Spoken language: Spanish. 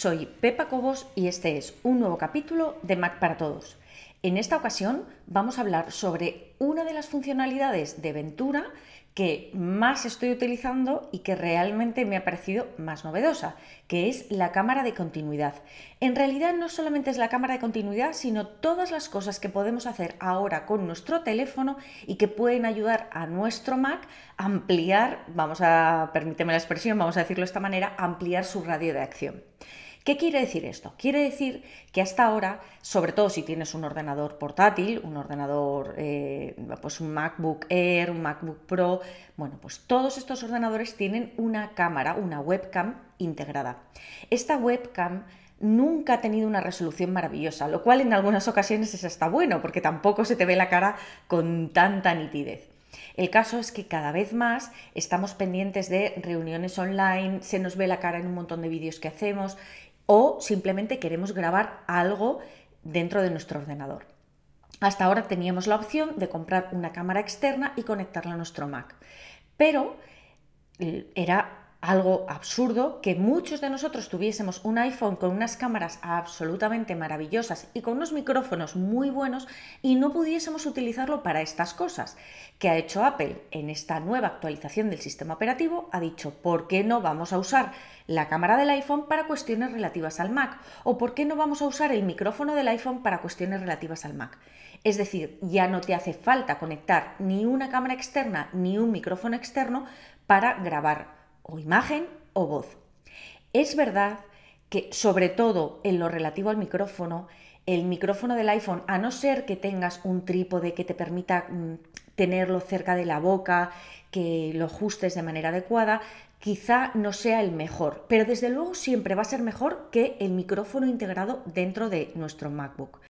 soy Pepa Cobos y este es un nuevo capítulo de Mac para Todos. En esta ocasión vamos a hablar sobre una de las funcionalidades de Ventura que más estoy utilizando y que realmente me ha parecido más novedosa, que es la cámara de continuidad. En realidad no solamente es la cámara de continuidad, sino todas las cosas que podemos hacer ahora con nuestro teléfono y que pueden ayudar a nuestro Mac a ampliar, vamos a, permíteme la expresión, vamos a decirlo de esta manera, ampliar su radio de acción. ¿Qué quiere decir esto? Quiere decir que hasta ahora, sobre todo si tienes un ordenador portátil, un ordenador, eh, pues un MacBook Air, un MacBook Pro, bueno, pues todos estos ordenadores tienen una cámara, una webcam integrada. Esta webcam nunca ha tenido una resolución maravillosa, lo cual en algunas ocasiones es hasta bueno, porque tampoco se te ve la cara con tanta nitidez. El caso es que cada vez más estamos pendientes de reuniones online, se nos ve la cara en un montón de vídeos que hacemos o simplemente queremos grabar algo dentro de nuestro ordenador. Hasta ahora teníamos la opción de comprar una cámara externa y conectarla a nuestro Mac, pero eh, era algo absurdo que muchos de nosotros tuviésemos un iPhone con unas cámaras absolutamente maravillosas y con unos micrófonos muy buenos y no pudiésemos utilizarlo para estas cosas. ¿Qué ha hecho Apple? En esta nueva actualización del sistema operativo ha dicho, ¿por qué no vamos a usar la cámara del iPhone para cuestiones relativas al Mac? ¿O por qué no vamos a usar el micrófono del iPhone para cuestiones relativas al Mac? Es decir, ya no te hace falta conectar ni una cámara externa ni un micrófono externo para grabar o imagen o voz. Es verdad que sobre todo en lo relativo al micrófono, el micrófono del iPhone, a no ser que tengas un trípode que te permita mm, tenerlo cerca de la boca, que lo ajustes de manera adecuada, quizá no sea el mejor, pero desde luego siempre va a ser mejor que el micrófono integrado dentro de nuestro MacBook.